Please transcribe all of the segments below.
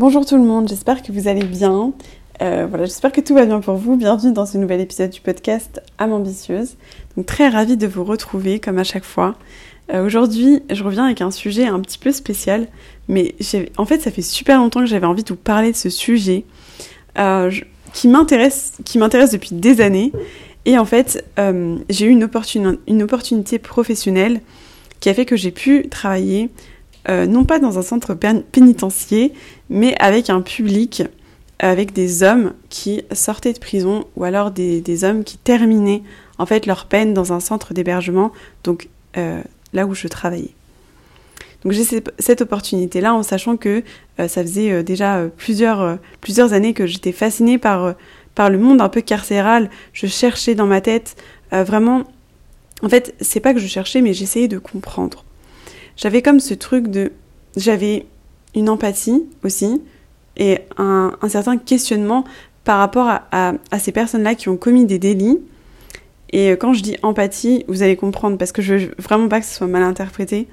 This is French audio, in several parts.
Bonjour tout le monde, j'espère que vous allez bien. Euh, voilà, j'espère que tout va bien pour vous. Bienvenue dans ce nouvel épisode du podcast Âme ambitieuse. Donc très ravie de vous retrouver comme à chaque fois. Euh, aujourd'hui, je reviens avec un sujet un petit peu spécial, mais en fait, ça fait super longtemps que j'avais envie de vous parler de ce sujet euh, qui m'intéresse, qui m'intéresse depuis des années. Et en fait, j'ai eu une, opportunité professionnelle qui a fait que j'ai pu travailler non pas dans un centre pénitentiaire, mais avec un public, avec des hommes qui sortaient de prison ou alors des, hommes qui terminaient en fait leur peine dans un centre d'hébergement, donc euh, là où je travaillais. Donc j'ai cette opportunité-là en sachant que euh, ça faisait déjà plusieurs, plusieurs années que j'étais fascinée par, par le monde un peu carcéral. Je cherchais dans ma tête vraiment... En fait, c'est pas que je cherchais, mais j'essayais de comprendre j'avais comme ce truc de... J'avais une empathie aussi et un, certain questionnement par rapport à, ces personnes-là qui ont commis des délits. Et quand je dis empathie, vous allez comprendre, parce que je veux vraiment pas que ce soit mal interprété,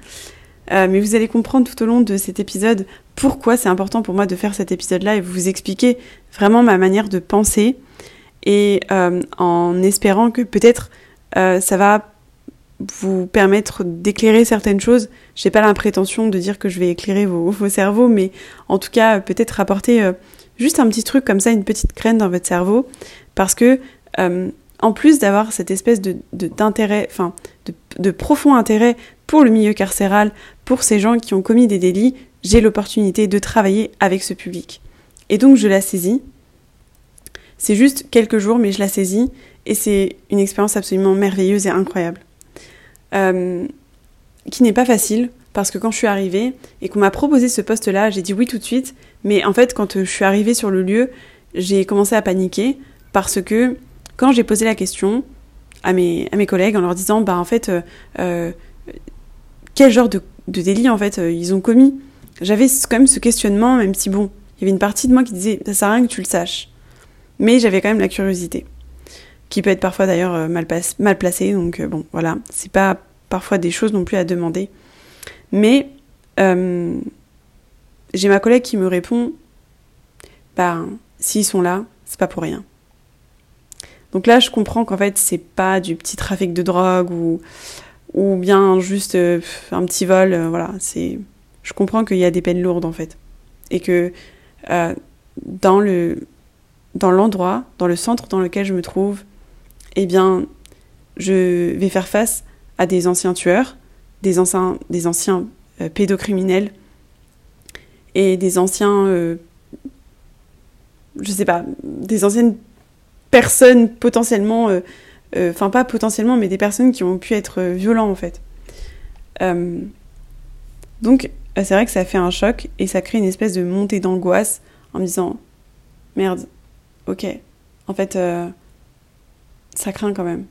euh, mais vous allez comprendre tout au long de cet épisode pourquoi c'est important pour moi de faire cet épisode-là et vous expliquer vraiment ma manière de penser et euh, en espérant que peut-être euh, ça va vous permettre d'éclairer certaines choses. J'ai pas l'imprétention de dire que je vais éclairer vos, cerveaux, mais en tout cas peut-être apporter euh, juste un petit truc comme ça, une petite graine dans votre cerveau, parce que euh, en plus d'avoir cette espèce de d'intérêt, enfin de, de, profond intérêt pour le milieu carcéral, pour ces gens qui ont commis des délits, j'ai l'opportunité de travailler avec ce public. Et donc je la saisis. C'est juste quelques jours, mais je la saisis, et c'est une expérience absolument merveilleuse et incroyable. Euh, qui n'est pas facile parce que quand je suis arrivée et qu'on m'a proposé ce poste-là, j'ai dit oui tout de suite. Mais en fait, quand je suis arrivée sur le lieu, j'ai commencé à paniquer parce que quand j'ai posé la question à mes, collègues en leur disant, bah en fait, euh, euh, quel genre de, de, délit en fait ils ont commis, j'avais quand même ce questionnement, même si bon, il y avait une partie de moi qui disait, ça sert à rien que tu le saches. Mais j'avais quand même la curiosité qui peut être parfois d'ailleurs euh, mal, placé. Donc euh, bon, voilà, c'est pas parfois des choses non plus à demander. Mais euh, j'ai ma collègue qui me répond, bah s'ils sont là, c'est pas pour rien. Donc là, je comprends qu'en fait, c'est pas du petit trafic de drogue ou, ou bien juste un petit vol. voilà, c'est. Je comprends qu'il y a des peines lourdes en fait, et que dans le dans l'endroit, dans le centre dans lequel je me trouve, eh bien, je vais faire face à des anciens tueurs, des anciens, des anciens euh, pédocriminels et des anciens, euh, je sais pas, des anciennes personnes potentiellement, euh, enfin pas potentiellement, mais des personnes qui ont pu être violents en fait. donc c'est vrai que ça fait un choc et ça crée une espèce de montée d'angoisse en me disant merde, ok, en fait ça craint quand même.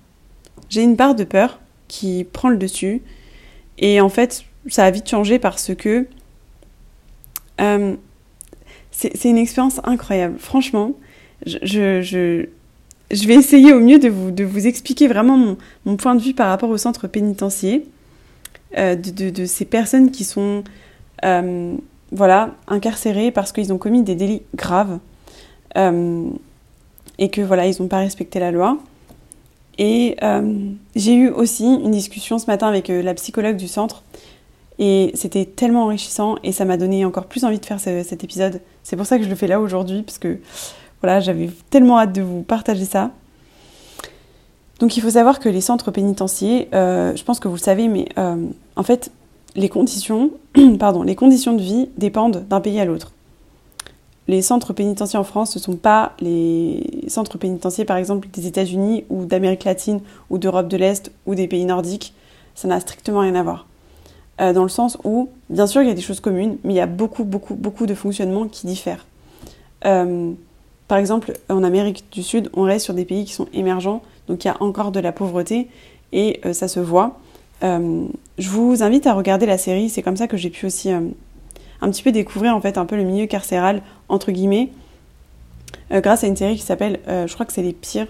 J'ai une part de peur qui prend le dessus. Et en fait, ça a vite changé parce que euh, c'est une expérience incroyable. Franchement, je, vais essayer au mieux de vous, expliquer vraiment mon, point de vue par rapport au centre pénitentiaire, euh, de, de, ces personnes qui sont euh, voilà, incarcérées parce qu'ils ont commis des délits graves et que voilà, ils n'ont pas respecté la loi. Et euh, j'ai eu aussi une discussion ce matin avec euh, la psychologue du centre. Et c'était tellement enrichissant et ça m'a donné encore plus envie de faire cet épisode. C'est pour ça que je le fais là aujourd'hui, parce que voilà, j'avais tellement hâte de vous partager ça. Donc il faut savoir que les centres pénitentiaires, euh, je pense que vous le savez, mais en fait, les conditions, pardon, les conditions de vie dépendent d'un pays à l'autre les centres pénitentiaires en France, ne sont pas les centres pénitentiaires, par exemple, des États-Unis ou d'Amérique latine ou d'Europe de l'Est ou des pays nordiques. Ça n'a strictement rien à voir. Euh, dans le sens où, bien sûr, il y a des choses communes, mais il y a beaucoup, beaucoup, beaucoup de fonctionnements qui diffèrent. par exemple, en Amérique du Sud, on reste sur des pays qui sont émergents, donc il y a encore de la pauvreté et ça se voit. je vous invite à regarder la série, c'est comme ça que j'ai pu aussi un petit peu découvrir en fait un peu le milieu carcéral entre guillemets euh, grâce à une série qui s'appelle, euh, je crois que c'est les pires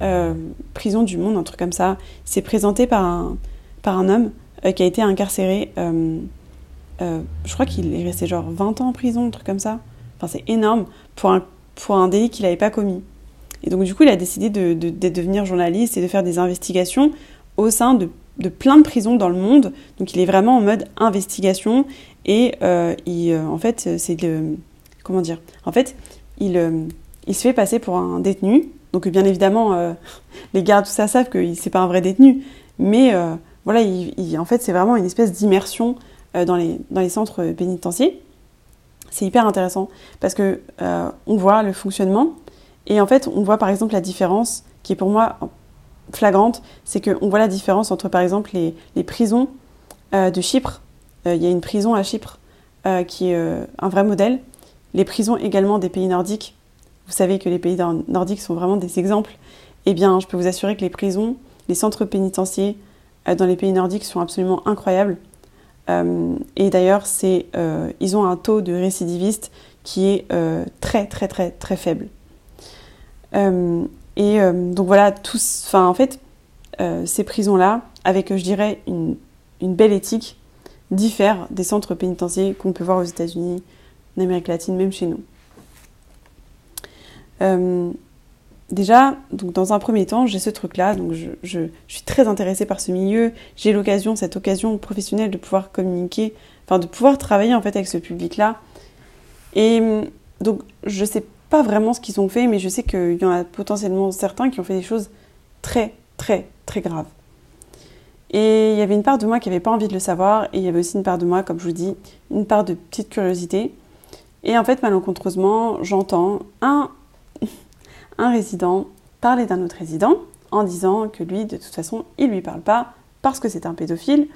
euh, prisons du monde, un truc comme ça. C'est présenté par un, par un homme qui a été incarcéré, je crois qu'il est resté genre 20 ans en prison, un truc comme ça. Enfin, c'est énorme pour un, pour un délit qu'il n'avait pas commis. Et donc, du coup, il a décidé de, de, devenir journaliste et de faire des investigations au sein de, de, plein de prisons dans le monde. Donc, il est vraiment en mode investigation. Et il, en fait, c'est. Comment dire En fait, il, il se fait passer pour un détenu. Donc bien évidemment, euh, les gardes, tout ça, savent que c'est pas un vrai détenu. Mais euh, voilà, il, en fait, c'est vraiment une espèce d'immersion euh, dans, les, dans les centres pénitentiaires. C'est hyper intéressant parce que on voit le fonctionnement et en fait, on voit par exemple la différence qui est pour moi flagrante, c'est qu'on voit la différence entre par exemple les, prisons de Chypre. Il y a une prison à Chypre qui est un vrai modèle. Les prisons également des pays nordiques vous savez que les pays nordiques sont vraiment des exemples, eh bien, je peux vous assurer que les prisons, les centres pénitentiaires euh, dans les pays nordiques sont absolument incroyables. Euh, et d'ailleurs, euh, ils ont un taux de récidivistes qui est très, très, très, très faible. Et donc voilà, tous, enfin, en fait, ces prisons-là, avec, je dirais, une, une belle éthique, diffèrent des centres pénitentiaires qu'on peut voir aux États-Unis, en Amérique latine, même chez nous. Euh, déjà, donc dans un premier temps, j'ai ce truc-là, donc je, suis très intéressée par ce milieu. J'ai l'occasion, cette occasion professionnelle de pouvoir communiquer, enfin de pouvoir travailler en fait avec ce public-là. Et donc, je sais pas vraiment ce qu'ils ont fait, mais je sais qu'il y en a potentiellement certains qui ont fait des choses très, très, très graves. Et il y avait une part de moi qui n'avait pas envie de le savoir, et il y avait aussi une part de moi, comme je vous dis, une part de petite curiosité. Et en fait, malencontreusement, j'entends un un résident parler d'un autre résident en disant que lui, de toute façon, il lui parle pas parce que c'est un pédophile,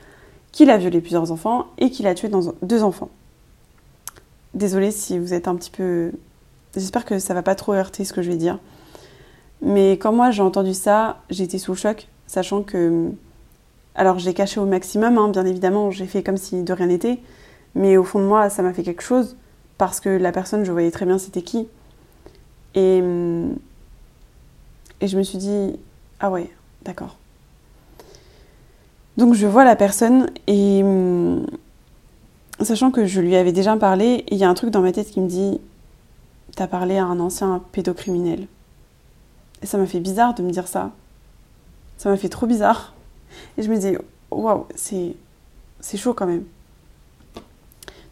qu'il a violé plusieurs enfants et qu'il a tué deux enfants. Désolée si vous êtes un petit peu... J'espère que ça va pas trop heurter ce que je vais dire. Mais quand moi j'ai entendu ça, été sous choc, sachant que... Alors j'ai caché au maximum, hein, bien évidemment, j'ai fait comme si de rien n'était, mais au fond de moi, ça m'a fait quelque chose, parce que la personne, je voyais très bien c'était qui. Et, et je me suis dit, ah ouais, d'accord. Donc je vois la personne et sachant que je lui avais déjà parlé, il y a un truc dans ma tête qui me dit, t'as parlé à un ancien pédocriminel. Et ça m'a fait bizarre de me dire ça. Ça m'a fait trop bizarre. Et je me dis, waouh, c'est, c'est chaud quand même.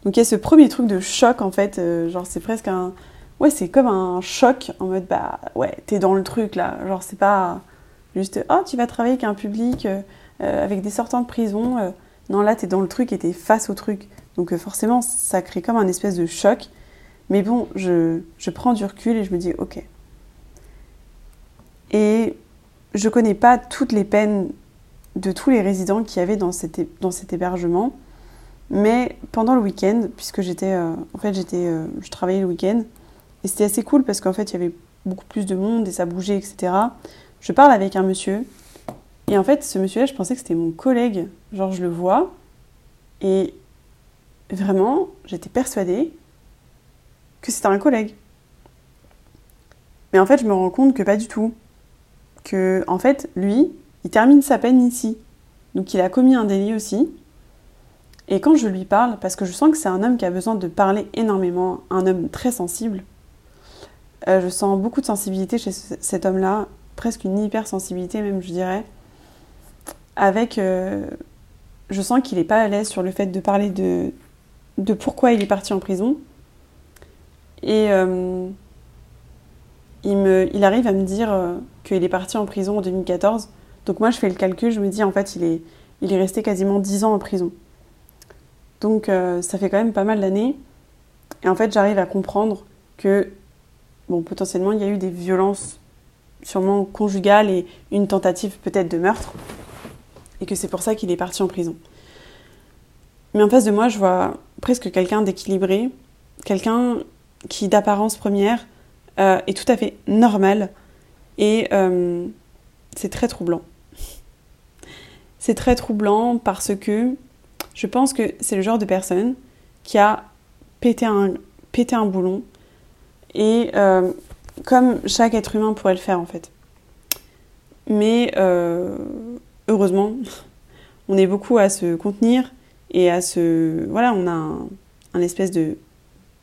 Donc il y a ce premier truc de choc en fait, euh, genre c'est presque un, ouais, c'est comme un choc en mode bah ouais, t'es dans le truc là. Genre, c'est pas juste oh, tu vas travailler avec un public, euh, euh, avec des sortants de prison. Non, là, t'es dans le truc et t'es face au truc. Donc, forcément, ça crée comme un espèce de choc. Mais bon, je, je prends du recul et je me dis ok. Et je connais pas toutes les peines de tous les résidents qui y avait dans cet, dans cet hébergement. Mais pendant le week-end, puisque j'étais, en fait, j'étais, je travaillais le week-end, et c'était assez cool parce qu'en fait, il y avait beaucoup plus de monde et ça bougeait, etc. Je parle avec un monsieur. Et en fait, ce monsieur-là, je pensais que c'était mon collègue. Genre, je le vois. Et vraiment, j'étais persuadée que c'était un collègue. Mais en fait, je me rends compte que pas du tout. Que, en fait, lui, il termine sa peine ici. Donc, il a commis un délit aussi. Et quand je lui parle, parce que je sens que c'est un homme qui a besoin de parler énormément, un homme très sensible, euh, je sens beaucoup de sensibilité chez cet homme-là, presque une hypersensibilité même, je dirais. Avec. Euh, je sens qu'il n'est pas à l'aise sur le fait de parler de, de pourquoi il est parti en prison. Et euh, il, me, il arrive à me dire qu'il est parti en prison en 2014. Donc moi, je fais le calcul, je me dis en fait, il est, il est resté quasiment 10 ans en prison. Donc ça fait quand même pas mal d'années. Et en fait, j'arrive à comprendre que bon, potentiellement, il y a eu des violences sûrement conjugales et une tentative peut-être de meurtre, et que c'est pour ça qu'il est parti en prison. Mais en face de moi, je vois presque quelqu'un d'équilibré, quelqu'un qui d'apparence première est tout à fait normal et c'est très troublant. C'est très troublant parce que je pense que c'est le genre de personne qui a pété un, pété un boulon et euh, comme chaque être humain pourrait le faire en fait. Mais euh, heureusement, on est beaucoup à se contenir et à se... Voilà, on a un, espèce de,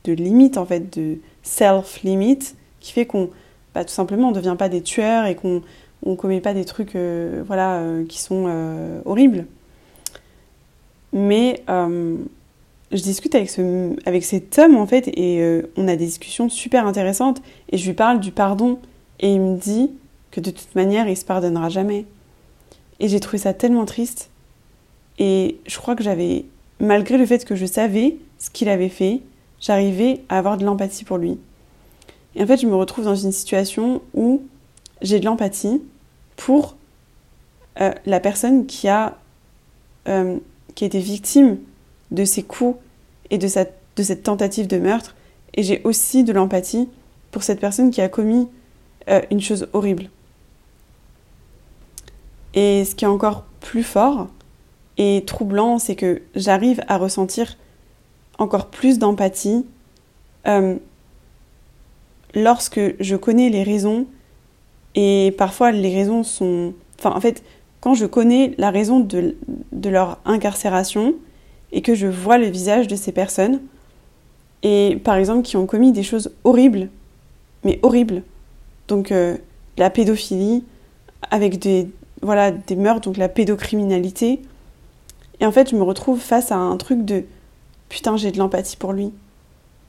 de limite en fait, de self-limit qui fait qu'on, bah, tout simplement, on ne devient pas des tueurs et qu'on on commet pas des trucs euh, voilà, euh, qui sont euh, horribles. Mais je discute avec, ce, avec cet homme en fait et on a des discussions super intéressantes et je lui parle du pardon et il me dit que de toute manière il se pardonnera jamais. Et j'ai trouvé ça tellement triste et je crois que j'avais, malgré le fait que je savais ce qu'il avait fait, j'arrivais à avoir de l'empathie pour lui. Et en fait je me retrouve dans une situation où j'ai de l'empathie pour euh, la personne qui a, euh, qui été victime de ces coups et de, de cette tentative de meurtre. Et j'ai aussi de l'empathie pour cette personne qui a commis euh, une chose horrible. Et ce qui est encore plus fort et troublant, c'est que j'arrive à ressentir encore plus d'empathie lorsque je connais les raisons et parfois, les raisons sont. Enfin, en fait, quand je connais la raison de, de leur incarcération et que je vois le visage de ces personnes, et par exemple, qui ont commis des choses horribles, mais horribles. Donc, euh, la pédophilie, avec des, voilà, des meurtres, donc la pédocriminalité. Et en fait, je me retrouve face à un truc de putain, j'ai de l'empathie pour lui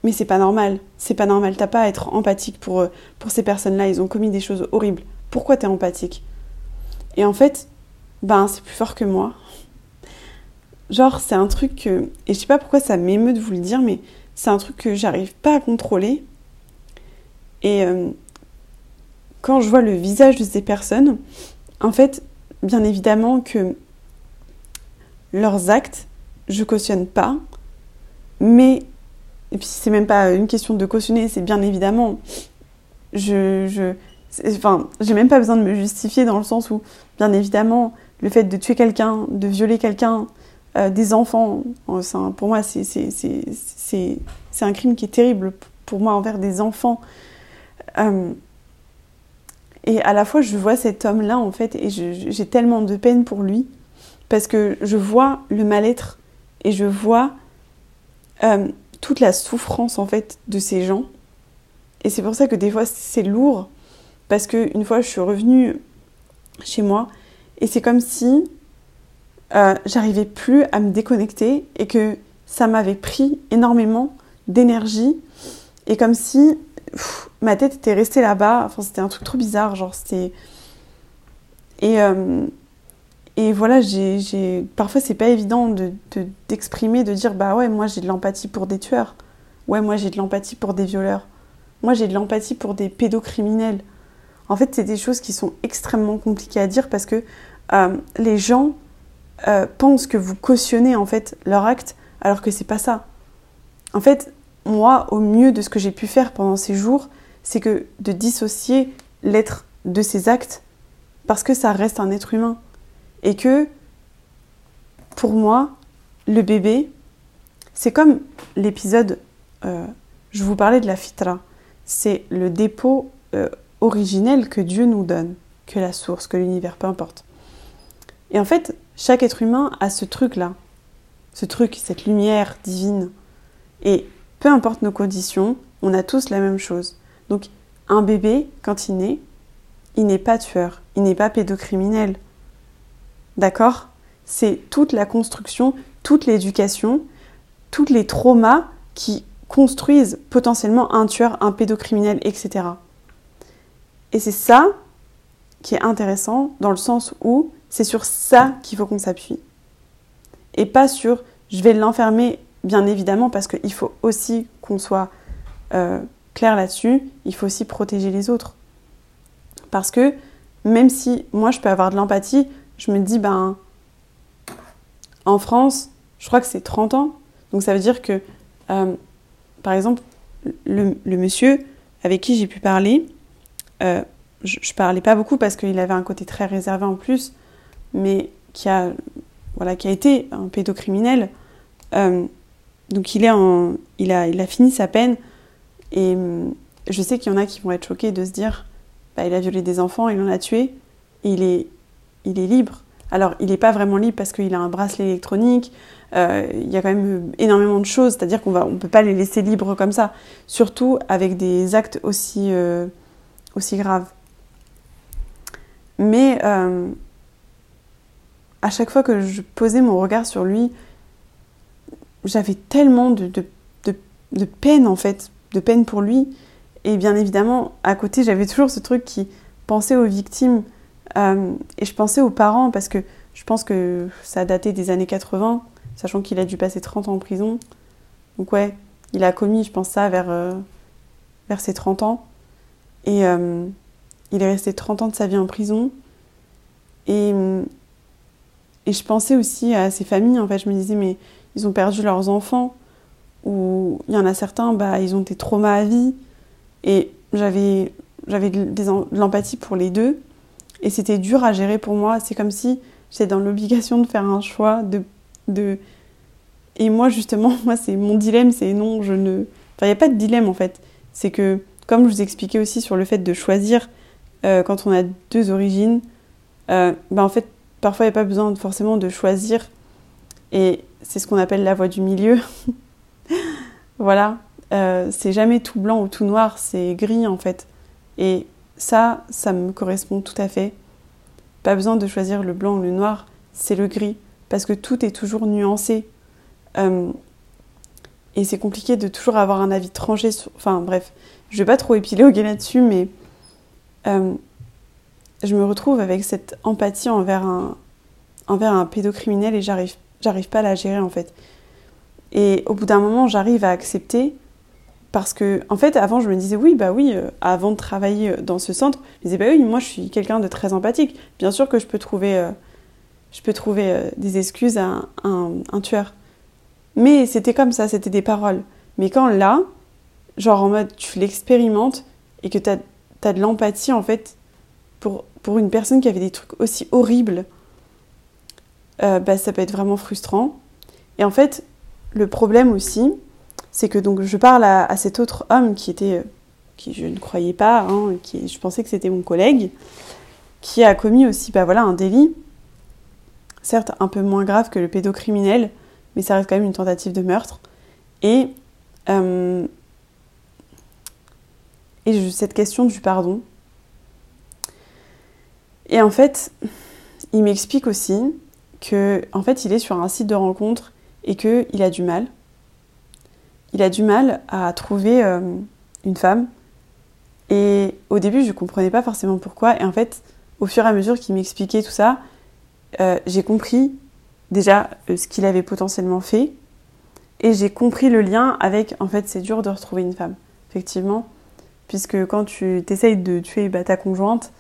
mais c'est pas normal. C'est pas normal. T'as pas à être empathique pour, euh, pour ces personnes-là. Ils ont commis des choses horribles. Pourquoi t'es empathique? Et en fait, ben, c'est plus fort que moi. Genre, c'est un truc que. Et je sais pas pourquoi ça m'émeut de vous le dire, mais c'est un truc que j'arrive pas à contrôler. Et euh, quand je vois le visage de ces personnes, en fait, bien évidemment que leurs actes, je cautionne pas, mais et puis c'est même pas une question de cautionner, c'est bien évidemment. Je, je, enfin, j'ai même pas besoin de me justifier dans le sens où, bien évidemment, le fait de tuer quelqu'un, de violer quelqu'un, euh, des enfants, euh, pour moi, c'est un crime qui est terrible pour moi envers des enfants. Euh, et à la fois, je vois cet homme-là, en fait, et j'ai tellement de peine pour lui, parce que je vois le mal-être, et je vois toute la souffrance en fait de ces gens. Et c'est pour ça que des fois c'est lourd parce que une fois je suis revenue chez moi et c'est comme si euh, j'arrivais plus à me déconnecter et que ça m'avait pris énormément d'énergie et comme si ma tête était restée là-bas. Enfin c'était un truc trop bizarre, genre c'était et euh, et voilà, j'ai, parfois c'est pas évident de, d'exprimer, de, dire bah ouais, moi j'ai de l'empathie pour des tueurs. Ouais, moi j'ai de l'empathie pour des violeurs. Moi j'ai de l'empathie pour des pédocriminels. En fait, c'est des choses qui sont extrêmement compliquées à dire parce que euh, les gens euh, pensent que vous cautionnez en fait leur acte alors que c'est pas ça. En fait, moi, au mieux de ce que j'ai pu faire pendant ces jours, c'est que de dissocier l'être de ses actes parce que ça reste un être humain. Et que, pour moi, le bébé, c'est comme l'épisode, euh, je vous parlais de la fitra, c'est le dépôt euh, originel que Dieu nous donne, que la source, que l'univers, peu importe. Et en fait, chaque être humain a ce truc-là, ce truc, cette lumière divine. Et peu importe nos conditions, on a tous la même chose. Donc, un bébé, quand il naît, il n'est pas tueur, il n'est pas pédocriminel, D'accord? C'est toute la construction, toute l'éducation, tous les traumas qui construisent potentiellement un tueur, un pédocriminel, etc. Et c'est ça qui est intéressant dans le sens où c'est sur ça qu'il faut qu'on s'appuie. Et pas sur je vais l'enfermer, bien évidemment, parce qu'il faut aussi qu'on soit euh, clair là-dessus, il faut aussi protéger les autres. Parce que même si moi je peux avoir de l'empathie je me dis, ben, en France, je crois que c'est 30 ans. Donc ça veut dire que, euh, par exemple, le, monsieur avec qui j'ai pu parler, euh, je, je, parlais pas beaucoup parce qu'il avait un côté très réservé en plus, mais qui a, voilà, qui a été un pédocriminel. Euh, donc il, est il, a, il a fini sa peine et je sais qu'il y en a qui vont être choqués de se dire bah, il a violé des enfants, il en a tué, il est, il est libre. Alors, il n'est pas vraiment libre parce qu'il a un bracelet électronique, euh, il y a quand même énormément de choses, c'est-à-dire qu'on ne peut pas les laisser libres comme ça, surtout avec des actes aussi, euh, graves. Mais euh, à chaque fois que je posais mon regard sur lui, j'avais tellement de, peine en fait, de peine pour lui. Et bien évidemment, à côté, j'avais toujours ce truc qui pensait aux victimes euh, et je pensais aux parents parce que je pense que ça daté des années 80, sachant qu'il a dû passer 30 ans en prison. Donc ouais, il a commis, je pense ça, vers, euh, vers ses 30 ans. Et euh, il est resté 30 ans de sa vie en prison. Et, et je pensais aussi à ses familles, en fait. Je me disais, mais ils ont perdu leurs enfants. Ou il y en a certains, bah, ils ont des traumas à vie. Et j'avais, j'avais de l'empathie pour les deux. Et c'était dur à gérer pour moi. C'est comme si j'étais dans l'obligation de faire un choix. De, de... Et moi, justement, moi, c'est mon dilemme, c'est non, je ne. Enfin, il n'y a pas de dilemme en fait. C'est que, comme je vous expliquais aussi sur le fait de choisir euh, quand on a deux origines, euh, ben en fait, parfois, il n'y a pas besoin forcément de choisir. Et c'est ce qu'on appelle la voie du milieu. voilà. Euh, c'est jamais tout blanc ou tout noir, c'est gris en fait. Et ça, ça me correspond tout à fait. Pas besoin de choisir le blanc ou le noir, c'est le gris, parce que tout est toujours nuancé. Euh, et c'est compliqué de toujours avoir un avis tranché. Enfin bref, je vais pas trop épiloguer là-dessus, mais euh, je me retrouve avec cette empathie envers un, envers un pédocriminel et j'arrive, j'arrive pas à la gérer en fait. Et au bout d'un moment, j'arrive à accepter parce que, en fait, avant, je me disais, oui, bah oui, euh, avant de travailler euh, dans ce centre, je me disais, bah oui, moi, je suis quelqu'un de très empathique. Bien sûr que je peux trouver, euh, je peux trouver des excuses à un, tueur. Mais c'était comme ça, c'était des paroles. Mais quand là, genre en mode, tu l'expérimentes et que tu as, de l'empathie, en fait, pour, pour une personne qui avait des trucs aussi horribles, bah, ça peut être vraiment frustrant. Et en fait, le problème aussi, c'est que donc je parle à, cet autre homme qui était, euh, qui je ne croyais pas, hein, qui je pensais que c'était mon collègue, qui a commis aussi, bah voilà, un délit, certes un peu moins grave que le pédocriminel, mais ça reste quand même une tentative de meurtre. Et euh, et cette question du pardon. Et en fait, il m'explique aussi que en fait, il est sur un site de rencontre et qu'il a du mal il a du mal à trouver euh, une femme. Et au début, je ne comprenais pas forcément pourquoi. Et en fait, au fur et à mesure qu'il m'expliquait tout ça, euh, j'ai compris déjà euh, ce qu'il avait potentiellement fait. Et j'ai compris le lien avec, en fait, c'est dur de retrouver une femme, effectivement. Puisque quand tu t'essayes de tuer bah, ta conjointe,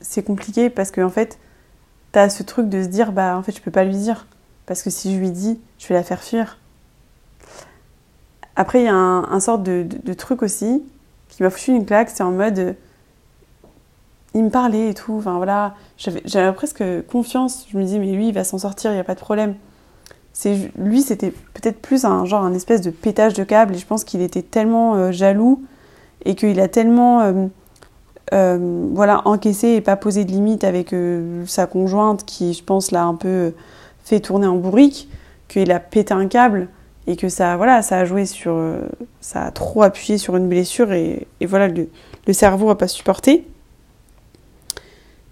c'est compliqué parce qu'en en fait, tu as ce truc de se dire, bah en fait, je peux pas lui dire. Parce que si je lui dis, je vais la faire fuir. Après, il y a un, sort de, truc aussi qui m'a foutu une claque. C'est en mode. Euh, il me parlait et tout. Enfin voilà. J'avais presque confiance. Je me disais, mais lui, il va s'en sortir, il n'y a pas de problème. Lui, c'était peut-être plus un genre, un espèce de pétage de câble. Et je pense qu'il était tellement euh, jaloux et qu'il a tellement. Euh, voilà, encaissé et pas posé de limite avec sa conjointe qui, je pense, l'a un peu fait tourner en bourrique, qu'il a pété un câble et que ça, voilà, ça a joué sur, euh, ça a trop appuyé sur une blessure et, voilà, le, cerveau n'a pas supporté.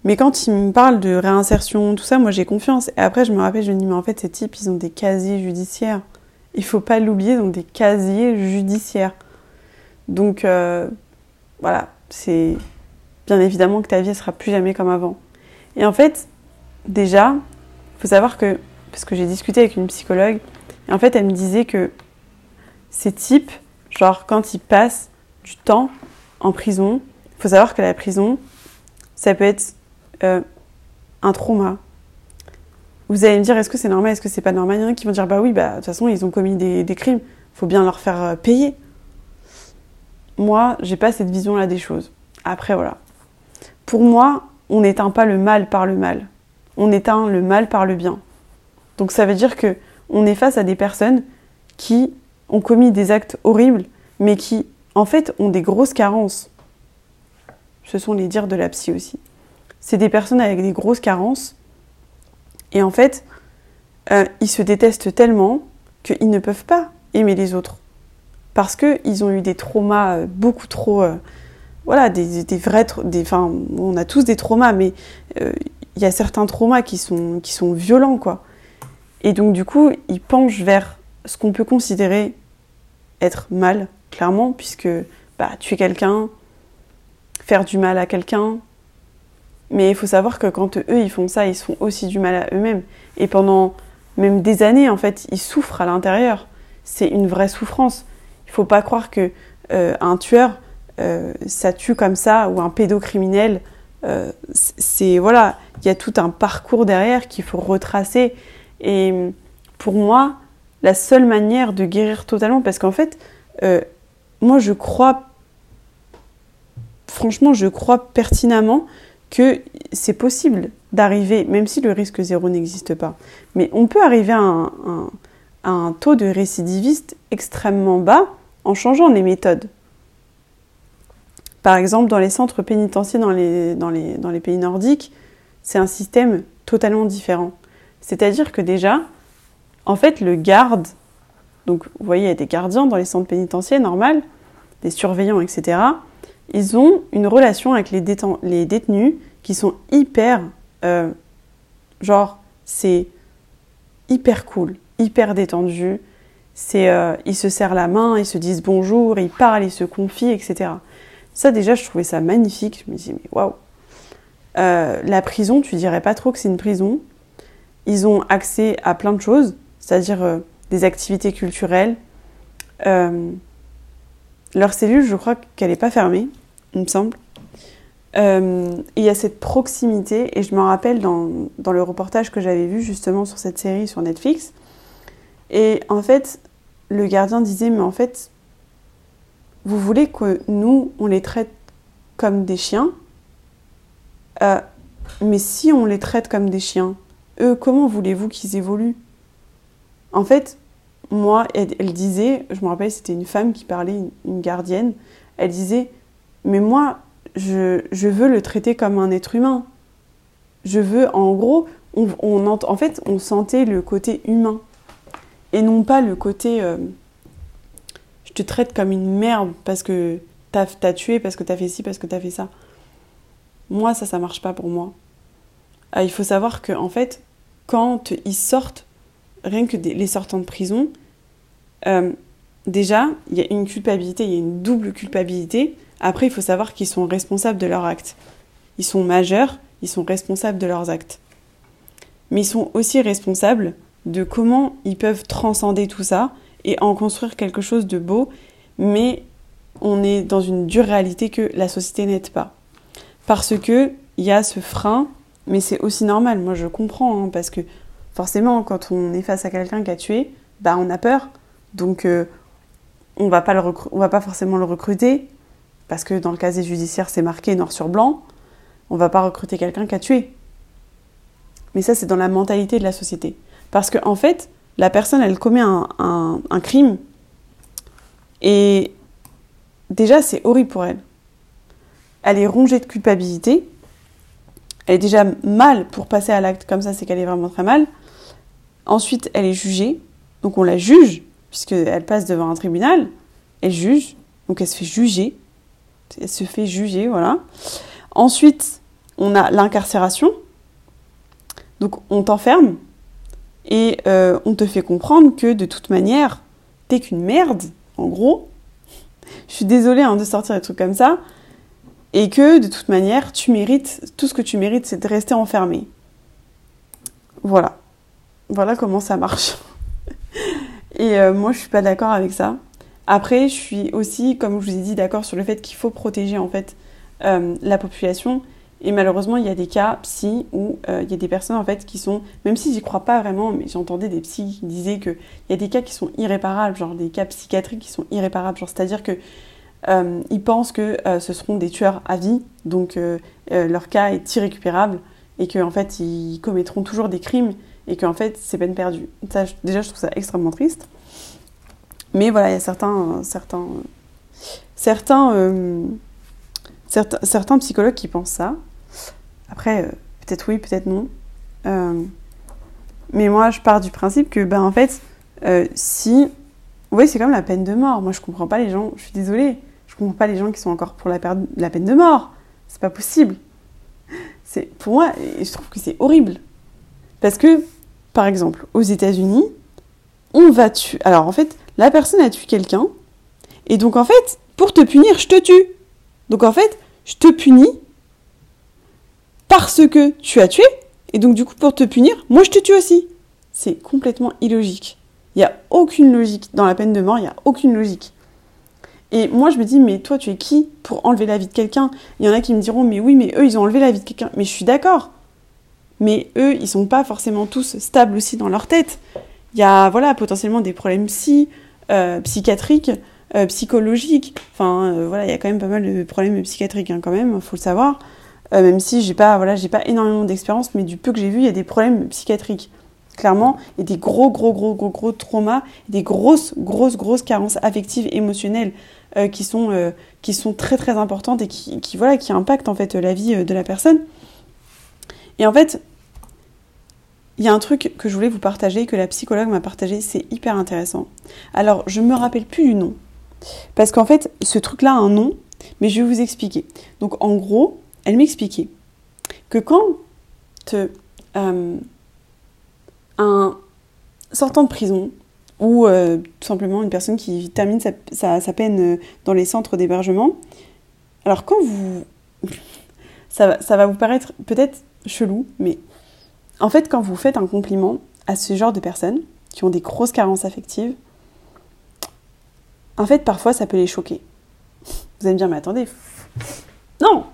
Mais quand il me parle de réinsertion, tout ça, moi j'ai confiance. Et après, je me rappelle, je me dis, mais en fait, ces types, ils ont des casiers judiciaires. Il faut pas l'oublier, ils ont des casiers judiciaires. Donc, euh, voilà, c'est bien évidemment que ta vie ne sera plus jamais comme avant. Et en fait, déjà, il faut savoir que, parce que j'ai discuté avec une psychologue, en fait, elle me disait que ces types, genre quand ils passent du temps en prison, il faut savoir que la prison, ça peut être euh, un trauma. Vous allez me dire, est-ce que c'est normal, est-ce que c'est pas normal? Il y en a qui vont dire, bah oui, bah de toute façon, ils ont commis des, crimes, il faut bien leur faire euh, payer. moi, j'ai pas cette vision-là des choses. Après, voilà. Pour moi, on n'éteint pas le mal par le mal. On éteint le mal par le bien. Donc ça veut dire que on est face à des personnes qui ont commis des actes horribles, mais qui, en fait, ont des grosses carences. Ce sont les dires de la psy aussi. C'est des personnes avec des grosses carences. Et en fait, euh, ils se détestent tellement qu'ils ne peuvent pas aimer les autres. Parce qu'ils ont eu des traumas euh, beaucoup trop. Euh, voilà, des, vrais. Des, enfin, on a tous des traumas, mais il y a certains traumas qui sont, qui sont violents, quoi. Et donc, du coup, ils penchent vers ce qu'on peut considérer être mal, clairement, puisque bah, tuer quelqu'un, faire du mal à quelqu'un. Mais il faut savoir que quand eux, ils font ça, ils se font aussi du mal à eux-mêmes. Et pendant même des années, en fait, ils souffrent à l'intérieur. C'est une vraie souffrance. Il faut pas croire que euh, un tueur, euh, ça tue comme ça, ou un pédocriminel. Euh, c'est voilà, il y a tout un parcours derrière qu'il faut retracer. Et pour moi, la seule manière de guérir totalement, parce qu'en fait, euh, moi je crois, franchement, je crois pertinemment que c'est possible d'arriver, même si le risque zéro n'existe pas, mais on peut arriver à un, taux de récidiviste extrêmement bas en changeant les méthodes. Par exemple, dans les centres pénitentiaires dans les pays nordiques, c'est un système totalement différent. C'est-à-dire que déjà, en fait, le garde, donc vous voyez, il y a des gardiens dans les centres pénitentiaires, normal, des surveillants, etc. Ils ont une relation avec les, détenus qui sont hyper, euh, genre, c'est hyper cool, hyper détendu. Euh, ils se serrent la main, ils se disent bonjour, ils parlent, ils se confient, etc. Ça déjà, je trouvais ça magnifique. Je me dis mais waouh. Euh, la prison, tu dirais pas trop que c'est une prison? Ils ont accès à plein de choses c'est-à-dire euh, des activités culturelles. Euh, leur cellule, je crois qu'elle n'est pas fermée, il me semble. Euh, il y a cette proximité, et je me rappelle dans, dans le reportage que j'avais vu justement sur cette série sur Netflix. Et en fait, le gardien disait, mais en fait, vous voulez que nous, on les traite comme des chiens? Mais si on les traite comme des chiens, comment voulez-vous qu'ils évoluent? En fait, moi, elle, disait, je me rappelle, c'était une femme qui parlait, une, gardienne, elle disait, mais moi, je, veux le traiter comme un être humain. Je veux, en gros, on, en fait, on sentait le côté humain et non pas le côté euh, je te traite comme une merde parce que t'as as tué, parce que t'as fait ci, parce que t'as fait ça. Moi, ça, ça marche pas pour moi. Ah, il faut savoir que, en fait, quand ils sortent rien que les sortants de prison, euh, déjà, il y a une culpabilité, il y a une double culpabilité. Après, il faut savoir qu'ils sont responsables de leurs actes. Ils sont majeurs, ils sont responsables de leurs actes. Mais ils sont aussi responsables de comment ils peuvent transcender tout ça et en construire quelque chose de beau, mais on est dans une dure réalité que la société n'aide pas. Parce que il y a ce frein, mais c'est aussi normal, moi je comprends, hein, parce que forcément, quand on est face à quelqu'un qui a tué, bah, on a peur. Donc, euh, on va pas va pas forcément le recruter parce que dans le casier judiciaire, c'est marqué noir sur blanc. On va pas recruter quelqu'un qui a tué. Mais ça, c'est dans la mentalité de la société. Parce qu'en en fait, la personne, elle commet un crime et déjà, c'est horrible pour elle. Elle est rongée de culpabilité. Elle est déjà mal pour passer à l'acte comme ça, c'est qu'elle est vraiment très mal. Ensuite, elle est jugée. Donc on la juge, puisqu'elle passe devant un tribunal. Elle juge. Donc elle se fait juger. Elle se fait juger, voilà. Ensuite, on a l'incarcération. Donc on t'enferme et euh, on te fait comprendre que de toute manière, t'es qu'une merde, en gros. Je suis désolée hein, de sortir des trucs comme ça. Et que de toute manière, tu mérites, tout ce que tu mérites, c'est de rester enfermé. Voilà. Voilà comment ça marche. Et euh, moi, je suis pas d'accord avec ça. Après, je suis aussi, comme je vous ai dit, d'accord sur le fait qu'il faut protéger en fait euh, la population. Et malheureusement, il y a des cas psy où euh, il y a des personnes en fait qui sont, même si j'y crois pas vraiment, mais j'entendais des psys qui disaient qu'il y a des cas qui sont irréparables, genre des cas psychiatriques qui sont irréparables. Genre, c'est-à-dire que euh, ils pensent que euh, ce seront des tueurs à vie, donc leur cas est irrécupérable et qu'en en fait ils commettront toujours des crimes et qu'en fait c'est peine perdue. Déjà, je trouve ça extrêmement triste. Mais voilà, il y a certains, certains, certains, certains, certains psychologues qui pensent ça. Après, peut-être oui, peut-être non. mais moi, je pars du principe que, ben, en fait, si oui, c'est comme la peine de mort. Moi, je comprends pas les gens. Je suis désolée. Pas les gens qui sont encore pour la, la peine de mort. C'est pas possible. C'est pour moi, je trouve que c'est horrible. Parce que, par exemple, aux États-Unis, on va tuer. Alors, en fait, la personne a tué quelqu'un. Et donc, en fait, pour te punir, je te tue. Donc, en fait, je te punis parce que tu as tué. Et donc, du coup, pour te punir, moi, je te tue aussi. C'est complètement illogique. Il n'y a aucune logique. Dans la peine de mort, il n'y a aucune logique. Et moi, je me dis, mais toi, tu es qui pour enlever la vie de quelqu'un? Il y en a qui me diront, mais oui, mais eux, ils ont enlevé la vie de quelqu'un. Mais je suis d'accord. Mais eux, ils sont pas forcément tous stables aussi dans leur tête. Il y a, voilà, potentiellement des problèmes psy, euh, psychiatriques, euh, psychologiques. Enfin, euh, voilà, il y a quand même pas mal de problèmes psychiatriques, hein, quand même, faut le savoir. même si j'ai pas, voilà, j'ai pas énormément d'expérience, mais du peu que j'ai vu, il y a des problèmes psychiatriques clairement, et des gros, gros, gros, gros, gros traumas, des grosses, grosses, grosses carences affectives, émotionnelles euh, qui, sont, euh, qui sont très, très importantes et qui, voilà, qui impactent en fait la vie euh, de la personne. Et en fait, il y a un truc que je voulais vous partager, que la psychologue m'a partagé, c'est hyper intéressant. Alors, je me rappelle plus du nom. Parce qu'en fait, ce truc-là a un nom, mais je vais vous expliquer. Donc, en gros, elle m'expliquait que quand un sortant de prison ou euh, tout simplement une personne qui termine sa, peine euh, dans les centres d'hébergement. Alors quand vous... Ça, ça va vous paraître peut-être chelou, mais en fait quand vous faites un compliment à ce genre de personnes qui ont des grosses carences affectives, en fait parfois ça peut les choquer. Vous allez me dire mais attendez, non,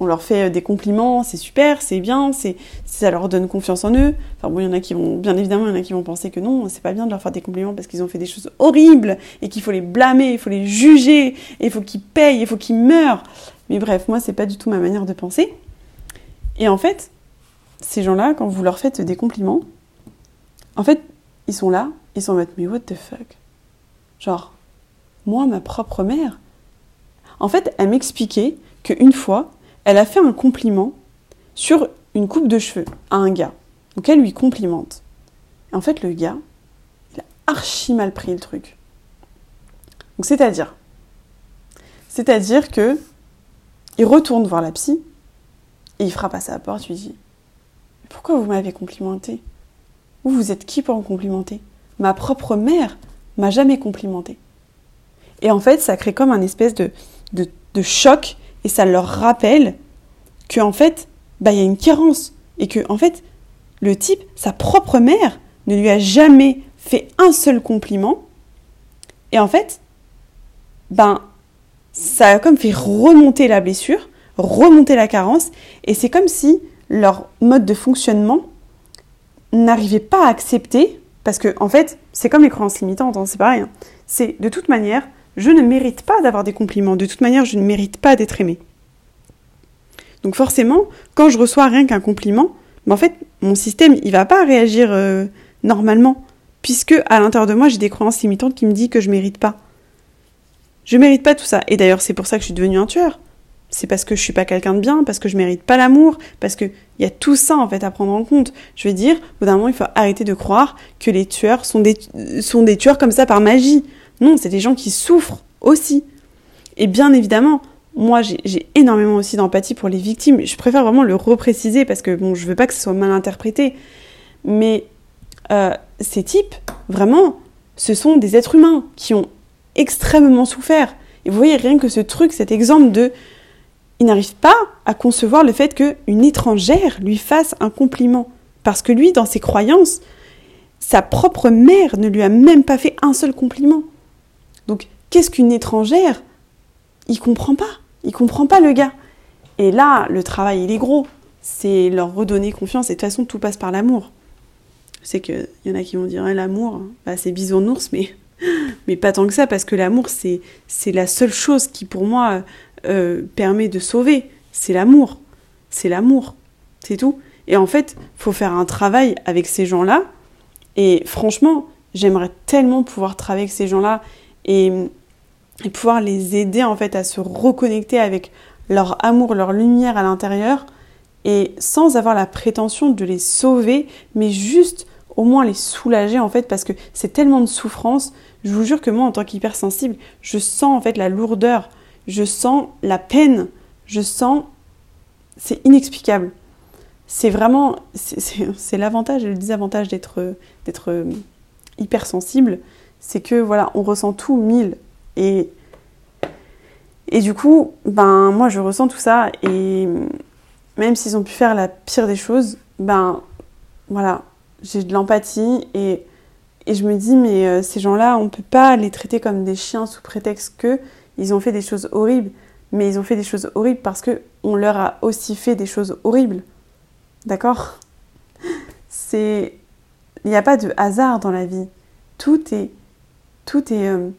on leur fait euh, des compliments, c'est super, c'est bien, c'est ça leur donne confiance en eux. Enfin bon, il y en a qui vont, bien évidemment, il y en a qui vont penser que non, c'est pas bien de leur faire des compliments parce qu'ils ont fait des choses horribles et qu'il faut les blâmer, il faut les juger, il faut qu'ils payent, il faut qu'ils meurent. Mais bref, moi c'est pas du tout ma manière de penser. Et en fait, ces gens-là, quand vous leur faites des compliments, en fait, ils sont là, ils sont en mode mais what the fuck? Genre, moi, ma propre mère? En fait, elle m'expliquait qu'une fois, elle a fait un compliment sur une coupe de cheveux à un gars. Donc elle lui complimente. Et en fait, le gars, il a archi mal pris le truc. Donc c'est-à-dire, c'est-à-dire que il retourne voir la psy et il frappe à sa porte, lui dit Pourquoi vous m'avez complimenté? Vous, vous êtes qui pour me complimenter? Ma propre mère m'a jamais complimenté. Et en fait, ça crée comme un espèce de, de choc et ça leur rappelle que en fait, bah il y a une carence et que en fait, le type, sa propre mère, ne lui a jamais fait un seul compliment. Et en fait, ben ça a comme fait remonter la blessure, remonter la carence, et c'est comme si leur mode de fonctionnement n'arrivait pas à accepter, parce que en fait, c'est comme les croyances limitantes, hein, c'est pareil. Hein. C'est de toute manière, je ne mérite pas d'avoir des compliments. De toute manière, je ne mérite pas d'être aimé. Donc forcément, quand je reçois rien qu'un compliment, ben en fait, mon système, il va pas réagir euh, normalement, puisque à l'intérieur de moi, j'ai des croyances limitantes qui me disent que je mérite pas. Je mérite pas tout ça. Et d'ailleurs, c'est pour ça que je suis devenue un tueur. C'est parce que je suis pas quelqu'un de bien, parce que je mérite pas l'amour, parce que il y a tout ça en fait à prendre en compte. Je veux dire, au bout d'un moment, il faut arrêter de croire que les tueurs sont des, sont des tueurs comme ça par magie. Non, c'est des gens qui souffrent aussi. Et bien évidemment, moi, j'ai énormément aussi d'empathie pour les victimes. Je préfère vraiment le repréciser parce que bon, je veux pas que ce soit mal interprété. Mais euh, ces types, vraiment, ce sont des êtres humains qui ont extrêmement souffert. Et vous voyez rien que ce truc, cet exemple de, il n'arrive pas à concevoir le fait qu'une étrangère lui fasse un compliment, parce que lui, dans ses croyances, sa propre mère ne lui a même pas fait un seul compliment. Donc, qu'est-ce qu'une étrangère? Il comprend pas. Il comprend pas le gars. Et là, le travail, il est gros. C'est leur redonner confiance. Et de toute façon, tout passe par l'amour. Je sais qu'il y en a qui vont dire l'amour, bah, c'est bisounours, mais Mais pas tant que ça, parce que l'amour, c'est, la seule chose qui, pour moi, euh, permet de sauver. C'est l'amour. C'est l'amour. C'est tout. Et en fait, faut faire un travail avec ces gens-là. Et franchement, j'aimerais tellement pouvoir travailler avec ces gens-là et, pouvoir les aider en fait à se reconnecter avec leur amour, leur lumière à l'intérieur et sans avoir la prétention de les sauver, mais juste au moins les soulager en fait parce que c'est tellement de souffrance. Je vous jure que moi en tant qu'hypersensible, je sens en fait la lourdeur, je sens la peine, je sens c'est inexplicable. C'est vraiment c'est l'avantage et le désavantage d'être d'être hypersensible, c'est que voilà, on ressent tout mille. Et et du coup, ben moi je ressens tout ça. Et même s'ils ont pu faire la pire des choses, ben voilà, j'ai de l'empathie. Et, et, je me dis mais euh, ces gens-là, on ne peut pas les traiter comme des chiens sous prétexte que ils ont fait des choses horribles, mais ils ont fait des choses horribles parce que on leur a aussi fait des choses horribles. D'accord? C'est il n'y a pas de hasard dans la vie. Tout est tout est, euh,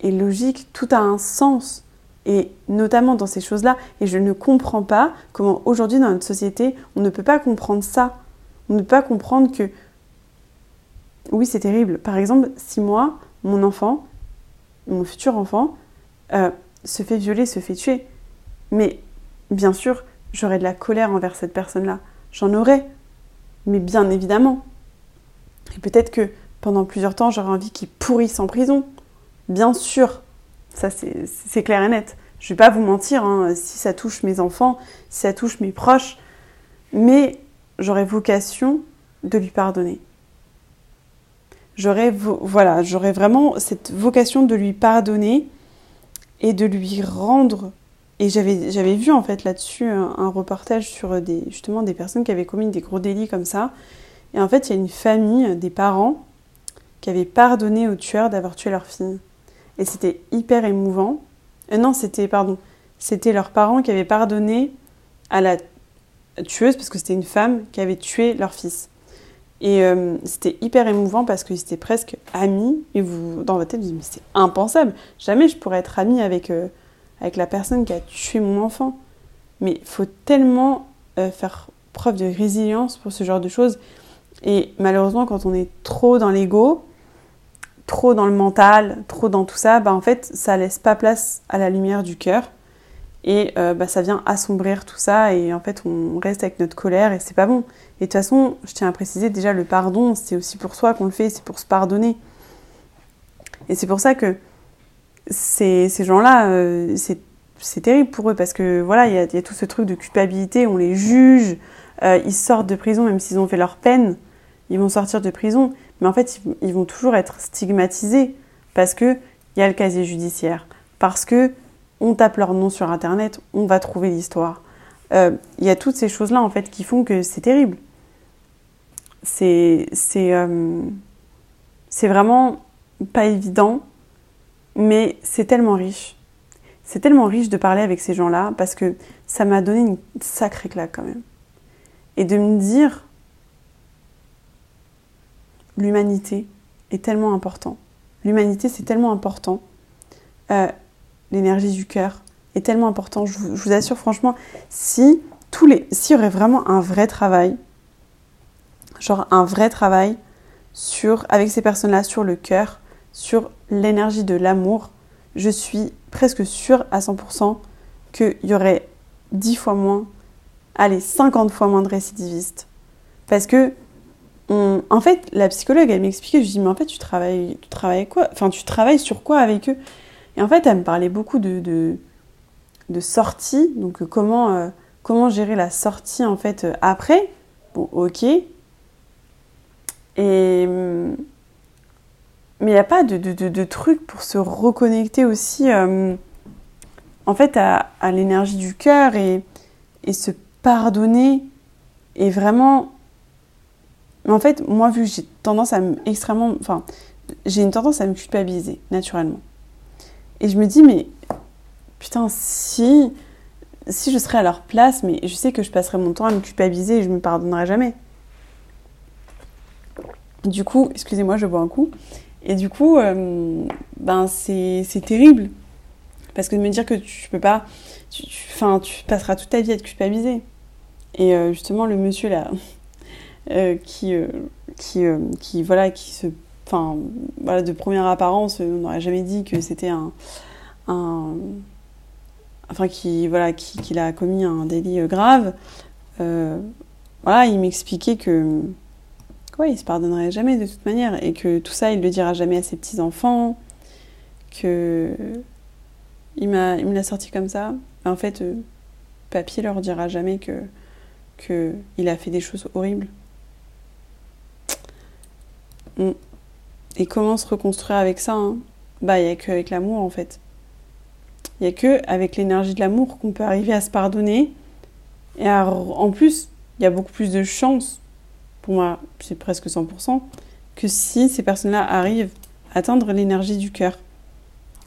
est logique, tout a un sens et notamment dans ces choses-là. Et je ne comprends pas comment aujourd'hui dans notre société, on ne peut pas comprendre ça. On ne peut pas comprendre que, oui, c'est terrible. Par exemple, si moi, mon enfant, mon futur enfant, euh, se fait violer, se fait tuer, mais bien sûr, j'aurais de la colère envers cette personne-là. J'en aurais, mais bien évidemment. Et peut-être que pendant plusieurs temps, j'aurais envie qu'il pourrisse en prison. Bien sûr, ça c'est clair et net. Je ne vais pas vous mentir, hein, si ça touche mes enfants, si ça touche mes proches, mais j'aurais vocation de lui pardonner. J'aurais voilà, vraiment cette vocation de lui pardonner et de lui rendre. Et j'avais vu en fait là-dessus un, reportage sur des justement des personnes qui avaient commis des gros délits comme ça. Et en fait, il y a une famille, des parents, qui avaient pardonné aux tueurs d'avoir tué leur fille. Et c'était hyper émouvant. Euh, non, c'était, pardon, c'était leurs parents qui avaient pardonné à la tueuse, parce que c'était une femme qui avait tué leur fils. Et euh, c'était hyper émouvant parce qu'ils étaient presque amis. Et vous, dans votre tête, vous dites, mais c'est impensable. Jamais je pourrais être amie avec, euh, avec la personne qui a tué mon enfant. Mais il faut tellement faire preuve de résilience pour ce genre de choses. Et malheureusement, quand on est trop dans l'ego, trop dans le mental, trop dans tout ça, bah en fait, ça laisse pas place à la lumière du cœur. Et euh, bah, ça vient assombrir tout ça et en fait on reste avec notre colère et c'est pas bon. Et de toute façon, je tiens à préciser déjà le pardon, c'est aussi pour soi qu'on le fait, c'est pour se pardonner. Et c'est pour ça que ces, gens-là, euh, c'est terrible pour eux parce que voilà, il y, y, a tout ce truc de culpabilité, on les juge, euh, ils sortent de prison même s'ils ont fait leur peine, ils vont sortir de prison mais en fait, ils vont toujours être stigmatisés parce que il y a le casier judiciaire, parce que on tape leur nom sur Internet, on va trouver l'histoire. Euh, il y a toutes ces choses-là en fait qui font que c'est terrible. C'est c'est euh, c'est vraiment pas évident, mais c'est tellement riche. C'est tellement riche de parler avec ces gens-là parce que ça m'a donné une sacrée claque quand même. Et de me dire l'humanité est tellement important. L'humanité, c'est tellement important. Euh, l'énergie du cœur est tellement important. Je vous, assure, franchement, si tous les, s'il y aurait vraiment un vrai travail, genre un vrai travail sur, avec ces personnes-là, sur le cœur, sur l'énergie de l'amour, je suis presque sûre à 100% qu'il y aurait 10 fois moins, allez, 50 fois moins de récidivistes. Parce que en fait, la psychologue, elle m'expliquait, je lui dis, mais en fait, tu travailles, tu travailles quoi? Enfin, tu travailles sur quoi avec eux? Et en fait, elle me parlait beaucoup de, de, sortie, donc euh, comment, euh, comment gérer la sortie, en fait, euh, après. Bon, ok. Et... Hum, mais il n'y a pas de, de, truc pour se reconnecter aussi, en fait, à, à l'énergie du cœur et, et se pardonner et vraiment mais en fait, moi, vu que j'ai tendance à me extrêmement. Enfin, j'ai une tendance à me culpabiliser, naturellement. Et je me dis, mais putain, si. Si je serais à leur place, mais je sais que je passerais mon temps à me culpabiliser et je me pardonnerais jamais. Du coup, excusez-moi, je bois un coup. Et du coup, euh, ben c'est terrible. Parce que de me dire que tu peux pas. Enfin, tu, passeras toute ta vie à être culpabilisé. Et euh, justement, le monsieur là, qui, qui, qui, voilà, qui se. Enfin, voilà, de première apparence, on n'aurait jamais dit que c'était un, un. Enfin, qui, voilà, qu'il qui a commis un délit grave. voilà, il m'expliquait que il se pardonnerait jamais de toute manière et que tout ça, il le dira jamais à ses petits enfants, que il m'a, il me l'a sorti comme ça. En fait, euh, papier leur dira jamais que que il a fait des choses horribles. Et comment se reconstruire avec ça hein Bah, il y a qu'avec l'amour en fait. Il y a que avec l'énergie de l'amour qu'on peut arriver à se pardonner. Et en plus, il y a beaucoup plus de chances pour moi c'est presque 100%, que si ces personnes-là arrivent à atteindre l'énergie du cœur,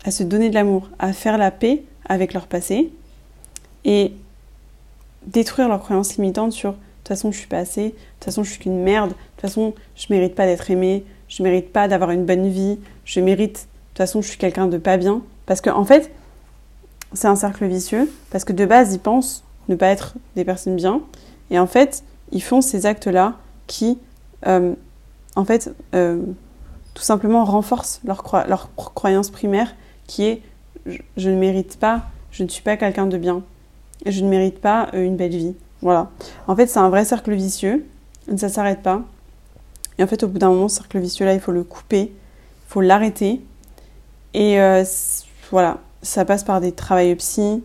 à se donner de l'amour, à faire la paix avec leur passé et détruire leurs croyances limitantes sur toute façon je suis pas assez, de toute façon je suis qu'une merde, de toute façon je mérite pas d'être aimée, je mérite pas d'avoir une bonne vie, je mérite, de toute façon je suis quelqu'un de pas bien. Parce que en fait, c'est un cercle vicieux, parce que de base ils pensent ne pas être des personnes bien, et en fait ils font ces actes-là qui, euh, en fait, euh, tout simplement renforcent leur, croyance primaire qui est je, ne mérite pas, je ne suis pas quelqu'un de bien, je ne mérite pas euh, une belle vie. Voilà. En fait, c'est un vrai cercle vicieux, ça ne s'arrête pas. Et en fait, au bout d'un moment, ce cercle vicieux-là, il faut le couper, il faut l'arrêter. Et voilà, ça passe par des travails psy.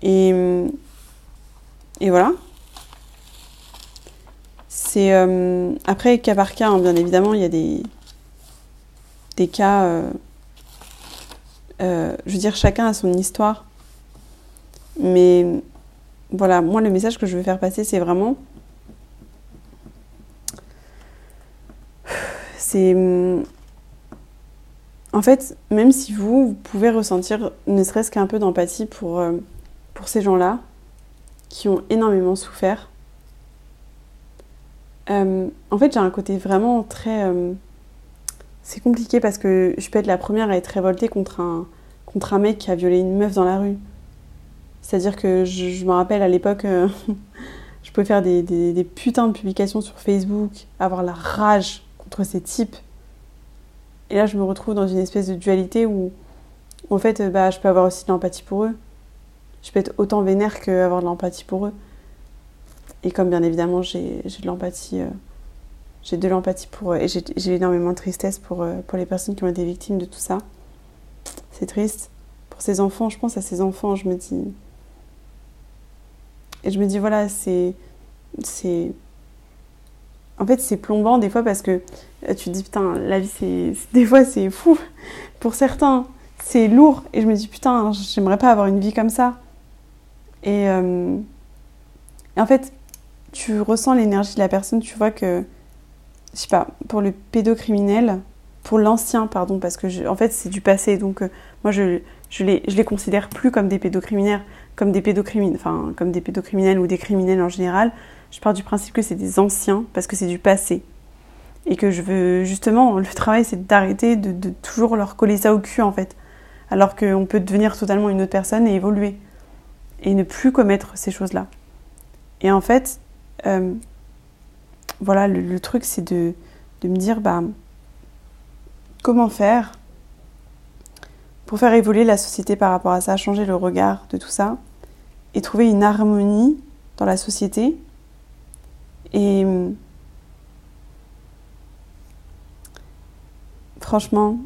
Et, et voilà, c'est euh, après cas par cas, hein, bien évidemment, il y a des des cas. Euh, euh, je veux dire, chacun a son histoire. Mais voilà, moi, le message que je veux faire passer, c'est vraiment. C'est. En fait, même si vous, pouvez ressentir ne serait-ce qu'un peu d'empathie pour, pour ces gens-là qui ont énormément souffert, euh, en fait, j'ai un côté vraiment très. Euh, c'est compliqué parce que je peux être la première à être révoltée contre un, contre un mec qui a violé une meuf dans la rue. C'est-à-dire que je, me rappelle à l'époque, euh, je pouvais faire des, putains de publications sur Facebook, avoir la rage contre ces types. Et là, je me retrouve dans une espèce de dualité où, en fait, bah, je peux avoir aussi de l'empathie pour eux. Je peux être autant vénère qu'avoir de l'empathie pour eux. Et comme bien évidemment j'ai de l'empathie, euh, j'ai de l'empathie pour et j'ai énormément de tristesse pour, euh, pour les personnes qui ont été victimes de tout ça. C'est triste. Pour ces enfants, je pense à ces enfants, je me dis. Et je me dis, voilà, c'est. c'est en fait, c'est plombant des fois parce que euh, tu te dis, putain, la vie, c'est. Des fois, c'est fou. Pour certains, c'est lourd. Et je me dis, putain, j'aimerais pas avoir une vie comme ça. Et, et en fait, tu ressens l'énergie de la personne, tu vois que, je sais pas, pour le pédocriminel, pour l'ancien, pardon, parce que en fait c'est du passé, donc euh, moi je, je, les, je les considère plus comme des pédocriminels, comme des pédocriminels, enfin comme des pédocriminels ou des criminels en général. Je pars du principe que c'est des anciens parce que c'est du passé et que je veux justement le travail c'est d'arrêter de, de, toujours leur coller ça au cul en fait, alors qu'on peut devenir totalement une autre personne et évoluer et ne plus commettre ces choses là. Et en fait, euh, voilà, le, truc, c'est de, me dire, bah, comment faire pour faire évoluer la société par rapport à ça, changer le regard de tout ça, et trouver une harmonie dans la société. Et franchement,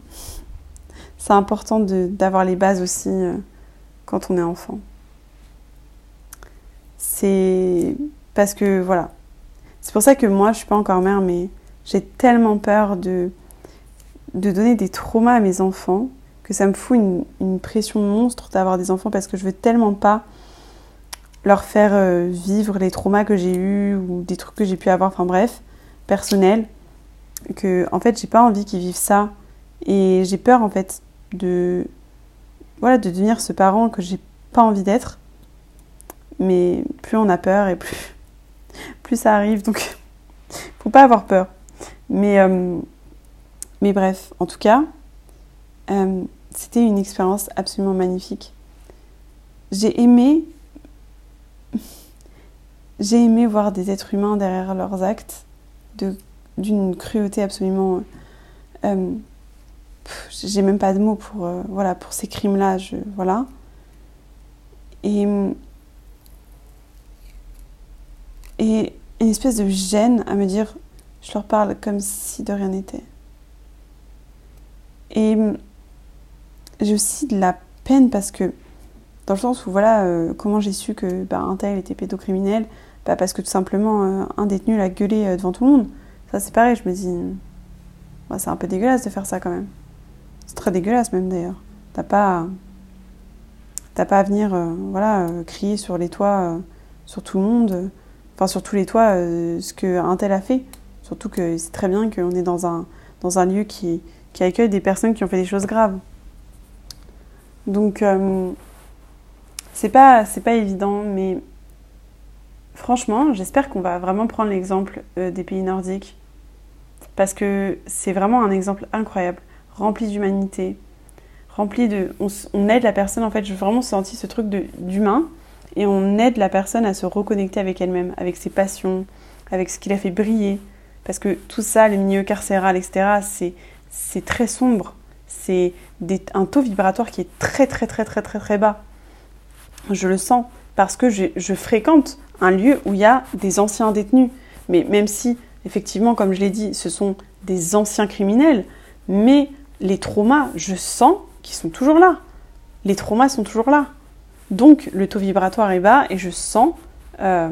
c'est important d'avoir les bases aussi euh, quand on est enfant. C'est parce que voilà. C'est pour ça que moi, je suis pas encore mère, mais j'ai tellement peur de, de donner des traumas à mes enfants que ça me fout une, pression monstre d'avoir des enfants parce que je veux tellement pas leur faire euh, vivre les traumas que j'ai eus ou des trucs que j'ai pu avoir, enfin bref, personnels, que en fait j'ai pas envie qu'ils vivent ça et j'ai peur en fait de voilà de devenir ce parent que j'ai pas envie d'être. Mais plus on a peur et plus plus ça arrive, donc faut pas avoir peur. Mais, euh, Mais bref, en tout cas, euh, c'était une expérience absolument magnifique. J'ai aimé, j'ai aimé voir des êtres humains derrière leurs actes d'une cruauté absolument. Euh, j'ai même pas de mots pour euh, voilà pour ces crimes-là. Voilà. Et et une espèce de gêne à me dire, je leur parle comme si de rien n'était. Et j'ai aussi de la peine parce que, dans le sens où, voilà, euh, comment j'ai su que bah, tel était pédocriminel? Bah, Parce que tout simplement, euh, un détenu l'a gueulé euh, devant tout le monde. Ça, c'est pareil, je me dis, bah, c'est un peu dégueulasse de faire ça quand même. C'est très dégueulasse même d'ailleurs. T'as pas, t'as pas à venir, voilà, crier sur les toits, sur tout le monde, enfin sur tous les toits, ce qu'un tel a fait. Surtout que c'est très bien qu'on est dans un, lieu qui accueille des personnes qui ont fait des choses graves. Donc, euh, c'est pas, pas évident, mais franchement, j'espère qu'on va vraiment prendre l'exemple euh, des pays nordiques. Parce que c'est vraiment un exemple incroyable, rempli d'humanité, rempli de. On, aide la personne, en fait, j'ai vraiment senti ce truc d'humain, et on aide la personne à se reconnecter avec elle-même, avec ses passions, avec ce qui la fait briller. Parce que tout ça, le milieu carcéral, etc., c'est très sombre c'est un taux vibratoire qui est très très très très très très bas. Je le sens parce que je, fréquente un lieu où il y a des anciens détenus. Mais même si, effectivement, comme je l'ai dit, ce sont des anciens criminels, mais les traumas, je sens qu'ils sont toujours là. Les traumas sont toujours là. Donc le taux vibratoire est bas et je sens, euh,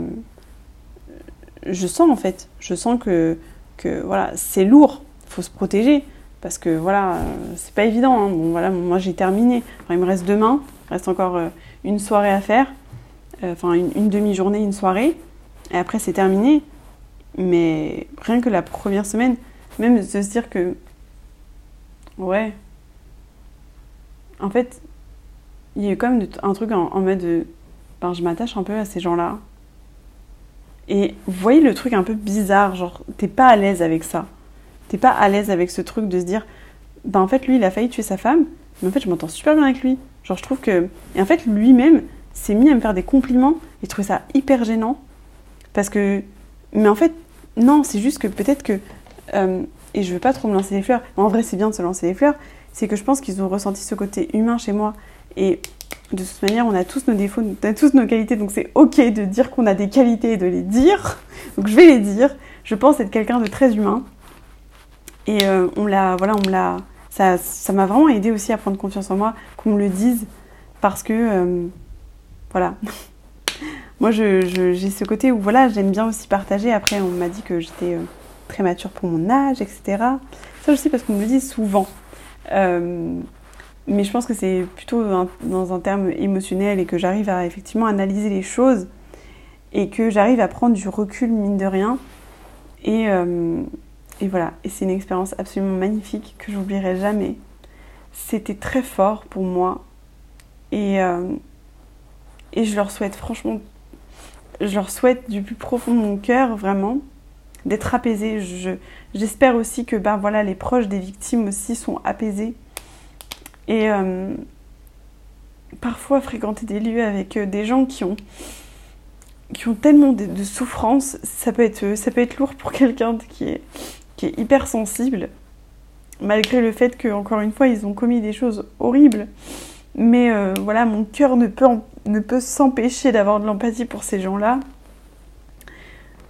je sens en fait, je sens que, que voilà, c'est lourd, il faut se protéger parce que voilà, euh, c'est pas évident. Hein. Bon, voilà, moi j'ai terminé. il me reste demain, il reste encore euh, une soirée à faire, euh, enfin une, demi-journée, une soirée, et après c'est terminé. Mais rien que la première semaine, même de se dire que, ouais, en fait, il y a eu quand même un truc en, mode, de, ben, je m'attache un peu à ces gens-là. Et vous voyez le truc un peu bizarre, genre, t'es pas à l'aise avec ça t'es pas à l'aise avec ce truc de se dire, bah en fait lui il a failli tuer sa femme, mais en fait je m'entends super bien avec lui. Genre je trouve que, et en fait lui-même s'est mis à me faire des compliments et je trouvais ça hyper gênant parce que, mais en fait non, c'est juste que peut-être que, euh, et je veux pas trop me lancer des fleurs, en vrai c'est bien de se lancer des fleurs, c'est que je pense qu'ils ont ressenti ce côté humain chez moi et de toute manière, on a tous nos défauts, on a tous nos qualités, donc c'est ok de dire qu'on a des qualités et de les dire. Donc je vais les dire. Je pense être quelqu'un de très humain. Et euh, on l'a, voilà, on l'a, ça, ça m'a vraiment aidé aussi à prendre confiance en moi, qu'on me le dise, parce que, euh, voilà. moi, je, j'ai ce côté où, voilà, j'aime bien aussi partager. Après, on m'a dit que j'étais euh, très mature pour mon âge, etc. Ça aussi parce qu'on me le dit souvent. mais je pense que c'est plutôt dans un terme émotionnel et que j'arrive à effectivement analyser les choses et que j'arrive à prendre du recul, mine de rien. Et, et voilà, et c'est une expérience absolument magnifique que j'oublierai jamais. C'était très fort pour moi. Et, euh, et je leur souhaite franchement, je leur souhaite du plus profond de mon cœur vraiment d'être apaisés. J'espère aussi que ben voilà, les proches des victimes aussi sont apaisés. Et euh, parfois fréquenter des lieux avec euh, des gens qui ont qui ont tellement de, de souffrance, ça ça peut être lourd pour quelqu'un qui est hyper sensible, malgré le fait que, encore une fois, ils ont commis des choses horribles. Mais euh, voilà, mon cœur ne peut, ne peut s'empêcher d'avoir de l'empathie pour ces gens-là.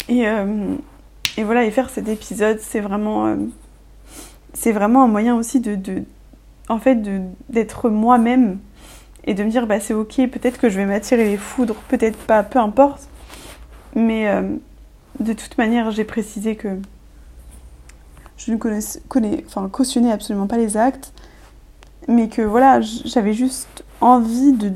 Et, euh, et, voilà, et faire cet épisode, c'est vraiment, euh, c'est vraiment un moyen aussi de, de en fait, d'être moi-même et de me dire, bah c'est ok, peut-être que je vais m'attirer les foudres, peut-être pas, peu importe. Mais de toute manière, j'ai précisé que je ne connais, enfin, cautionnais absolument pas les actes, mais que voilà, j'avais juste envie de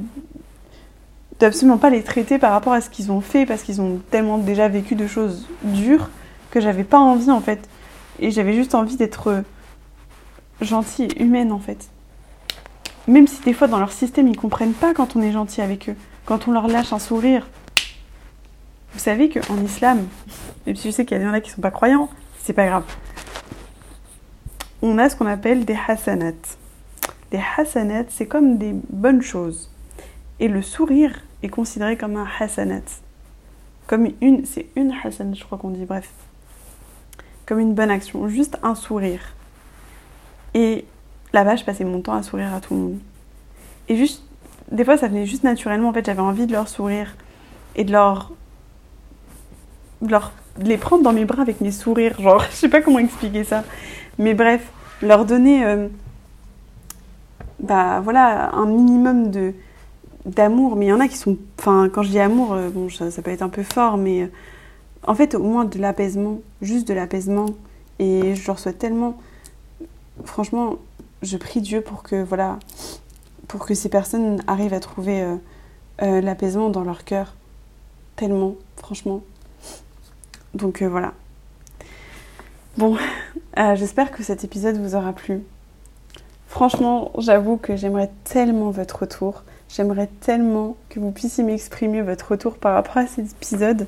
d'absolument pas les traiter par rapport à ce qu'ils ont fait, parce qu'ils ont tellement déjà vécu de choses dures que j'avais pas envie en fait. Et j'avais juste envie d'être gentille et humaine en fait. Même si des fois dans leur système ils comprennent pas quand on est gentil avec eux, quand on leur lâche un sourire. Vous savez qu'en islam, même si je sais qu'il y a gens là qui sont pas croyants, c'est pas grave on a ce qu'on appelle des hasanat. Les hasanat, c'est comme des bonnes choses. Et le sourire est considéré comme un hasanat. Comme une, c'est une hasanat, je crois qu'on dit, bref. Comme une bonne action, juste un sourire. Et là-bas, je passais mon temps à sourire à tout le monde. Et juste, des fois, ça venait juste naturellement. En fait, j'avais envie de leur sourire et de leur, de leur, de les prendre dans mes bras avec mes sourires. Genre, je sais pas comment expliquer ça. Mais bref, leur donner, euh, bah un minimum d'amour. Mais il y en a qui sont, enfin, quand je dis amour, euh, bon, ça, peut être un peu fort, mais euh, en fait, au moins de l'apaisement, juste de l'apaisement. Et je leur souhaite tellement, franchement, je prie Dieu pour que, voilà, pour que ces personnes arrivent à trouver l'apaisement dans leur cœur. Tellement, franchement. Donc voilà. Bon, j'espère que cet épisode vous aura plu. Franchement, j'avoue que j'aimerais tellement votre retour. J'aimerais tellement que vous puissiez m'exprimer votre retour par rapport à cet épisode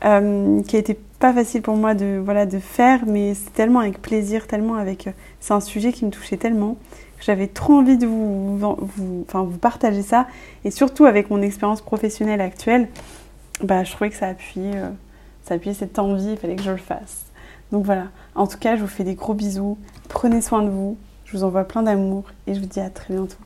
qui a été pas facile pour moi de voilà de faire, mais c'est tellement avec plaisir, tellement avec c'est un sujet qui me touchait tellement j'avais trop envie de vous, enfin, vous partager ça. Et surtout avec mon expérience professionnelle actuelle, bah, je trouvais que ça appuyait, euh, ça appuyait cette envie, il fallait que je le fasse. Donc voilà, en tout cas, je vous fais des gros bisous. Prenez soin de vous. Je vous envoie plein d'amour et je vous dis à très bientôt.